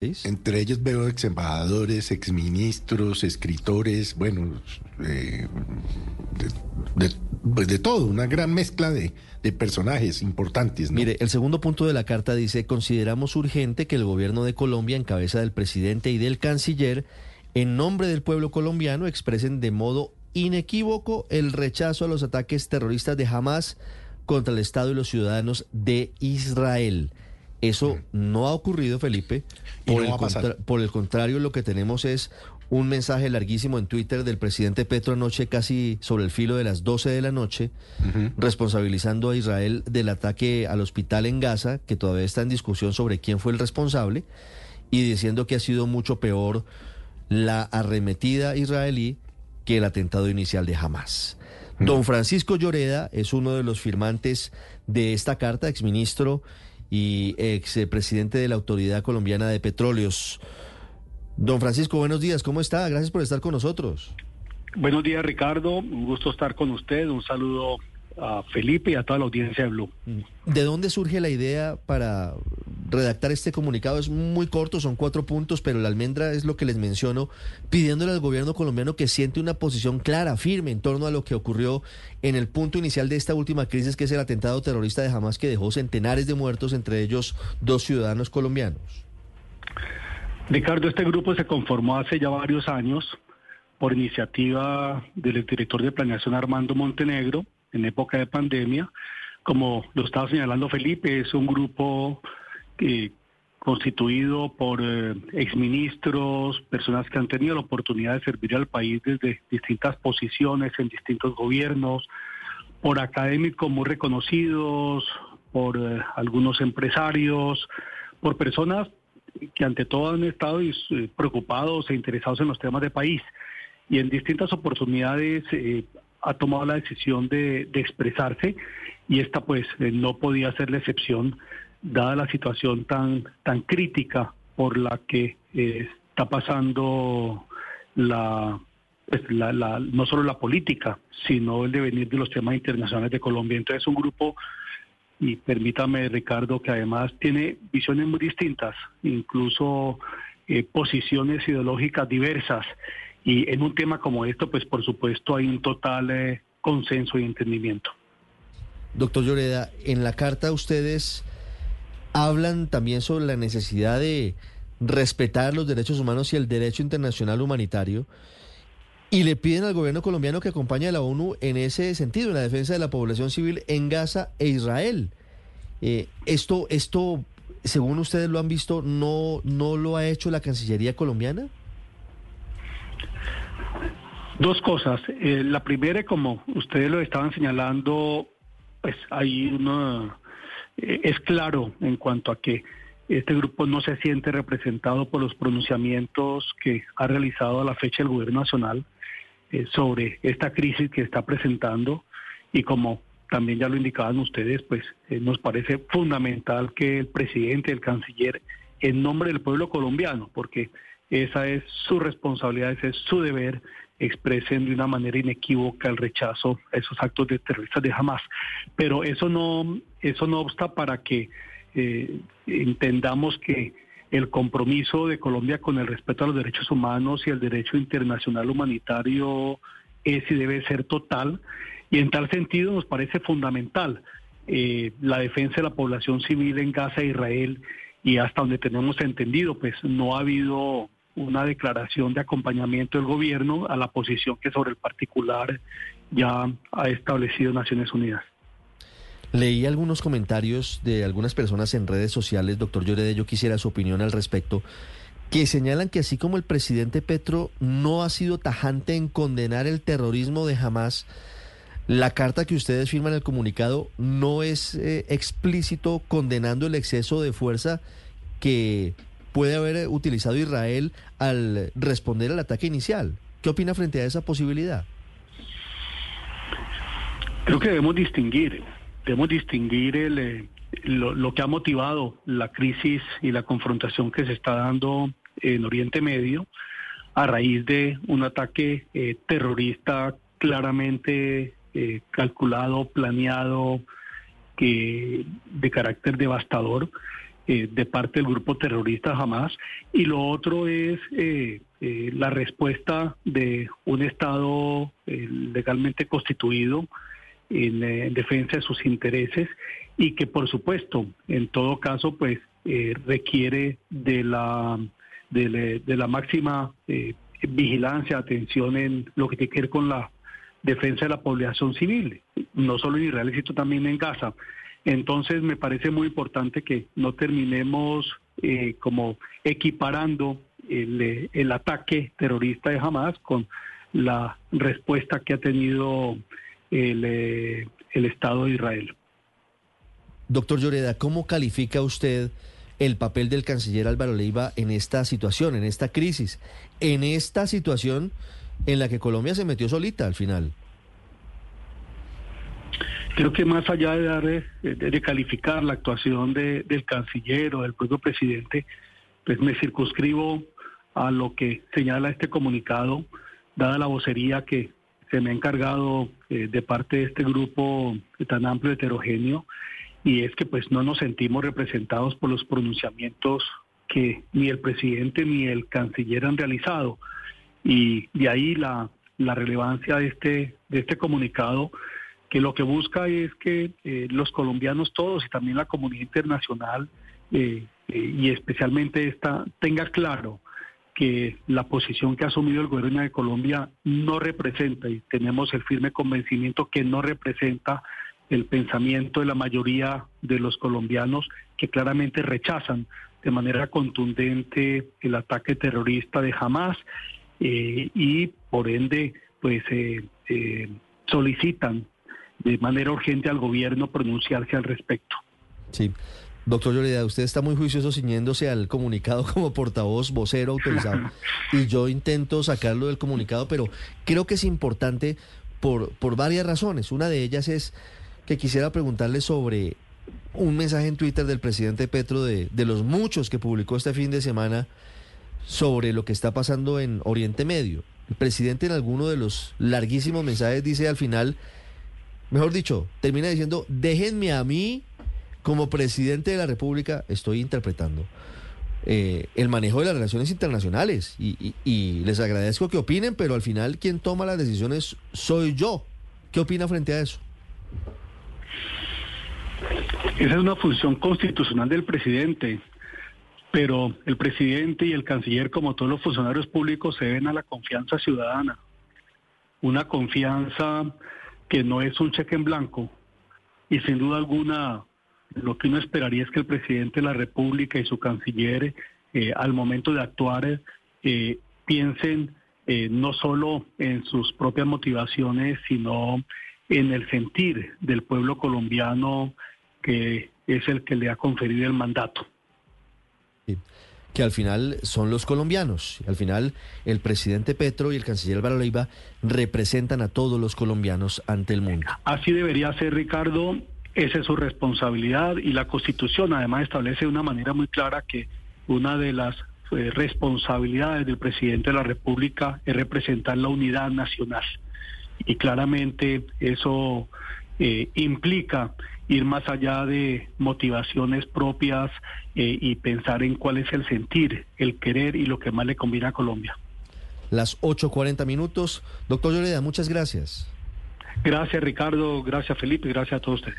Entre ellos veo ex embajadores, ex ministros, escritores, bueno, eh, pues de, todo, una gran mezcla de, personajes importantes. Mire, el segundo punto de la carta dice, consideramos urgente que el gobierno de Colombia, en cabeza del presidente y del canciller, en nombre del pueblo colombiano, expresen de modo inequívoco el rechazo a los ataques terroristas de Hamas contra el Estado y los ciudadanos de Israel. Eso no ha ocurrido, Felipe. Por, el por, el contrario, lo que tenemos es un mensaje larguísimo en Twitter del presidente Petro anoche, casi sobre el filo de las 12 de la noche, responsabilizando a Israel del ataque al hospital en Gaza, que todavía está en discusión sobre quién fue el responsable, y diciendo que ha sido mucho peor la arremetida israelí que el atentado inicial de Hamas. Don Francisco Lloreda es uno de los firmantes de esta carta, exministro y ex presidente de la Autoridad Colombiana de Petróleos. Don Francisco, buenos días, ¿cómo está? Gracias por estar con nosotros. Buenos días, Ricardo. Un gusto estar con usted. Un saludo a Felipe y a toda la audiencia de Blue. ¿De dónde surge la idea para redactar este comunicado? Es muy corto, son cuatro puntos, pero la almendra es lo que les menciono, pidiéndole al gobierno colombiano que siente una posición clara, firme en torno a lo que ocurrió en el punto inicial de esta última crisis, que es el atentado terrorista de Hamas que dejó centenares de muertos, entre ellos dos ciudadanos colombianos. Ricardo, este grupo se conformó hace ya varios años por iniciativa del director de planeación Armando Montenegro, en época de pandemia. Como lo estaba señalando Felipe, es un grupo eh, constituido por eh, exministros, personas que han tenido la oportunidad de servir al país desde distintas posiciones en distintos gobiernos, por académicos muy reconocidos, por eh, algunos empresarios, por personas que ante todo han estado preocupados e interesados en los temas de país. Y en distintas oportunidades ha tomado la decisión de, expresarse y esta pues eh, no podía ser la excepción dada la situación tan, tan crítica por la que eh, está pasando pues, la, la, no solo la política, sino el devenir de los temas internacionales de Colombia. Entonces un grupo, y permítame Ricardo, que además tiene visiones muy distintas, incluso eh, posiciones ideológicas diversas y en un tema como esto, pues por supuesto hay un total eh, consenso y entendimiento. Doctor Lloreda, en la carta ustedes hablan también sobre la necesidad de respetar los derechos humanos y el derecho internacional humanitario y le piden al gobierno colombiano que acompañe a la ONU en ese sentido, en la defensa de la población civil en Gaza e Israel. Eh, esto, esto, según ustedes lo han visto, no, no lo ha hecho la Cancillería colombiana. Dos cosas. Eh, la primera, como ustedes lo estaban señalando, pues hay uno, eh, es claro en cuanto a que este grupo no se siente representado por los pronunciamientos que ha realizado a la fecha el gobierno nacional eh, sobre esta crisis que está presentando. Y como también ya lo indicaban ustedes, pues nos parece fundamental que el presidente, el canciller, en nombre del pueblo colombiano, porque esa es su responsabilidad, ese es su deber, expresen de una manera inequívoca el rechazo a esos actos de terroristas de Hamas. Pero eso no, eso no obsta para que eh, entendamos que el compromiso de Colombia con el respeto a los derechos humanos y el derecho internacional humanitario es y debe ser total. Y en tal sentido nos parece fundamental eh, la defensa de la población civil en Gaza e Israel y hasta donde tenemos entendido, pues no ha habido una declaración de acompañamiento del gobierno a la posición que sobre el particular ya ha establecido Naciones Unidas. Leí algunos comentarios de algunas personas en redes sociales, doctor Llorede, yo quisiera su opinión al respecto, que señalan que así como el presidente Petro no ha sido tajante en condenar el terrorismo de Hamas, la carta que ustedes firman el comunicado no es eh, explícito condenando el exceso de fuerza que puede haber utilizado Israel al responder al ataque inicial. ¿Qué opina frente a esa posibilidad? Creo que debemos distinguir, debemos distinguir el, eh, lo, que ha motivado la crisis y la confrontación que se está dando en Oriente Medio a raíz de un ataque eh, terrorista claramente eh, calculado, planeado, que de carácter devastador de parte del grupo terrorista Hamas. Y lo otro es la respuesta de un Estado legalmente constituido en, defensa de sus intereses y que por supuesto en todo caso pues requiere de la de, la máxima vigilancia, atención en lo que tiene que ver con la defensa de la población civil, no solo en Israel, sino también en Gaza. Entonces me parece muy importante que no terminemos eh, como equiparando el, el, ataque terrorista de Hamas con la respuesta que ha tenido el, eh, el Estado de Israel. Doctor Lloreda, ¿cómo califica usted el papel del canciller Álvaro Leiva en esta situación, en esta crisis, en esta situación en la que Colombia se metió solita al final? Creo que más allá de, dar, de, calificar la actuación del canciller o del propio presidente, pues me circunscribo a lo que señala este comunicado, dada la vocería que se me ha encargado eh, de parte de este grupo tan amplio, heterogéneo, y es que pues no nos sentimos representados por los pronunciamientos que ni el presidente ni el canciller han realizado. Y de ahí la, la relevancia de este, de este comunicado que lo que busca es que eh, los colombianos todos y también la comunidad internacional eh, eh, y especialmente esta tenga claro que la posición que ha asumido el gobierno de Colombia no representa y tenemos el firme convencimiento que no representa el pensamiento de la mayoría de los colombianos que claramente rechazan de manera contundente el ataque terrorista de Hamas y por ende pues solicitan de manera urgente al gobierno pronunciarse al respecto. Sí. Doctor Lloreda, usted está muy juicioso ciñéndose al comunicado como portavoz, vocero autorizado, y yo intento sacarlo del comunicado, pero creo que es importante por, por varias razones. Una de ellas es que quisiera preguntarle sobre un mensaje en Twitter del presidente Petro de, de los muchos que publicó este fin de semana sobre lo que está pasando en Oriente Medio. El presidente en alguno de los larguísimos mensajes dice al final mejor dicho, termina diciendo, déjenme a mí como presidente de la República, estoy interpretando, eh, el manejo de las relaciones internacionales. Y, y, les agradezco que opinen, pero al final quien toma las decisiones soy yo. ¿Qué opina frente a eso? Esa es una función constitucional del presidente, pero el presidente y el canciller, como todos los funcionarios públicos, se ven a la confianza ciudadana. Una confianza que no es un cheque en blanco y sin duda alguna lo que uno esperaría es que el presidente de la República y su canciller eh, al momento de actuar eh, piensen eh, no solo en sus propias motivaciones, sino en el sentir del pueblo colombiano que es el que le ha conferido el mandato que al final son los colombianos. Al final el presidente Petro y el canciller Álvaro Leiva representan a todos los colombianos ante el mundo. Así debería ser, Ricardo. Esa es su responsabilidad y la Constitución además establece de una manera muy clara que una de las eh, responsabilidades del presidente de la República es representar la unidad nacional. Y claramente eso eh, implica ir más allá de motivaciones propias eh, y pensar en cuál es el sentir, el querer y lo que más le conviene a Colombia. Las 8.40 minutos. Doctor Lloreda, muchas gracias. Gracias Ricardo, gracias Felipe, gracias a todos ustedes.